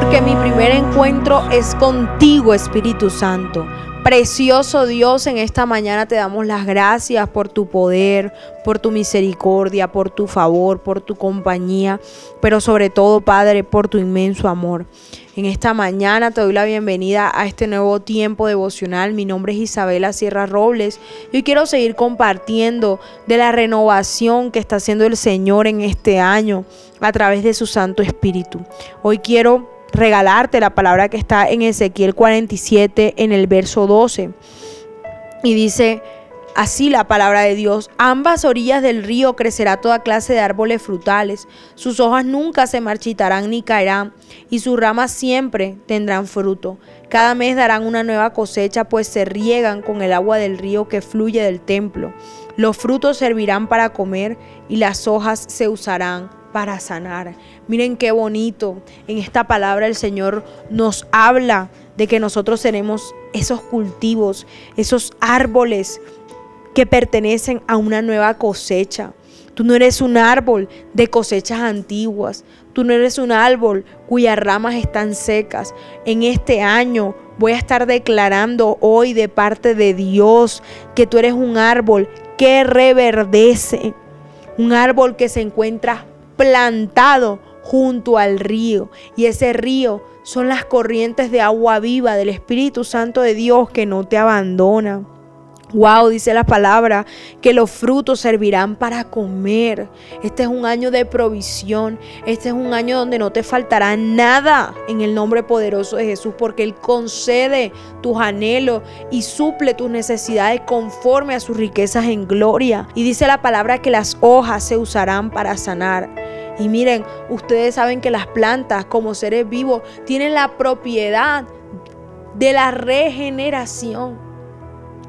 porque mi primer encuentro es contigo, Espíritu Santo. Precioso Dios, en esta mañana te damos las gracias por tu poder, por tu misericordia, por tu favor, por tu compañía, pero sobre todo, Padre, por tu inmenso amor. En esta mañana te doy la bienvenida a este nuevo tiempo devocional. Mi nombre es Isabela Sierra Robles y quiero seguir compartiendo de la renovación que está haciendo el Señor en este año a través de su Santo Espíritu. Hoy quiero regalarte la palabra que está en Ezequiel 47 en el verso 12. Y dice así la palabra de Dios, ambas orillas del río crecerá toda clase de árboles frutales, sus hojas nunca se marchitarán ni caerán, y sus ramas siempre tendrán fruto. Cada mes darán una nueva cosecha, pues se riegan con el agua del río que fluye del templo. Los frutos servirán para comer y las hojas se usarán para sanar. Miren qué bonito. En esta palabra el Señor nos habla de que nosotros tenemos esos cultivos, esos árboles que pertenecen a una nueva cosecha. Tú no eres un árbol de cosechas antiguas. Tú no eres un árbol cuyas ramas están secas. En este año voy a estar declarando hoy de parte de Dios que tú eres un árbol que reverdece. Un árbol que se encuentra plantado junto al río. Y ese río son las corrientes de agua viva del Espíritu Santo de Dios que no te abandona. Wow, dice la palabra que los frutos servirán para comer. Este es un año de provisión. Este es un año donde no te faltará nada en el nombre poderoso de Jesús, porque Él concede tus anhelos y suple tus necesidades conforme a sus riquezas en gloria. Y dice la palabra que las hojas se usarán para sanar. Y miren, ustedes saben que las plantas como seres vivos tienen la propiedad de la regeneración.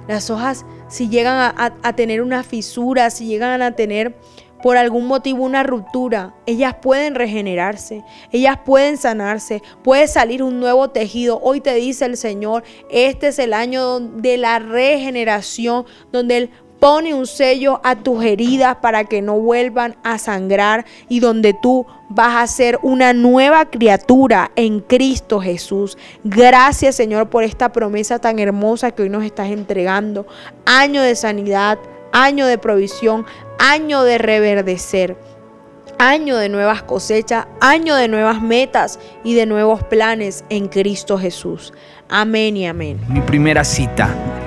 Las hojas, si llegan a, tener una fisura, si llegan a tener por algún motivo una ruptura, ellas pueden regenerarse, ellas pueden sanarse, puede salir un nuevo tejido. Hoy te dice el Señor, este es el año de la regeneración, donde Él pone un sello a tus heridas para que no vuelvan a sangrar y donde tú vas a ser una nueva criatura en Cristo Jesús. Gracias Señor por esta promesa tan hermosa que hoy nos estás entregando. Año de sanidad, año de provisión, año de reverdecer año de nuevas cosechas, año de nuevas metas y de nuevos planes en Cristo Jesús. Amén y amén. Mi primera cita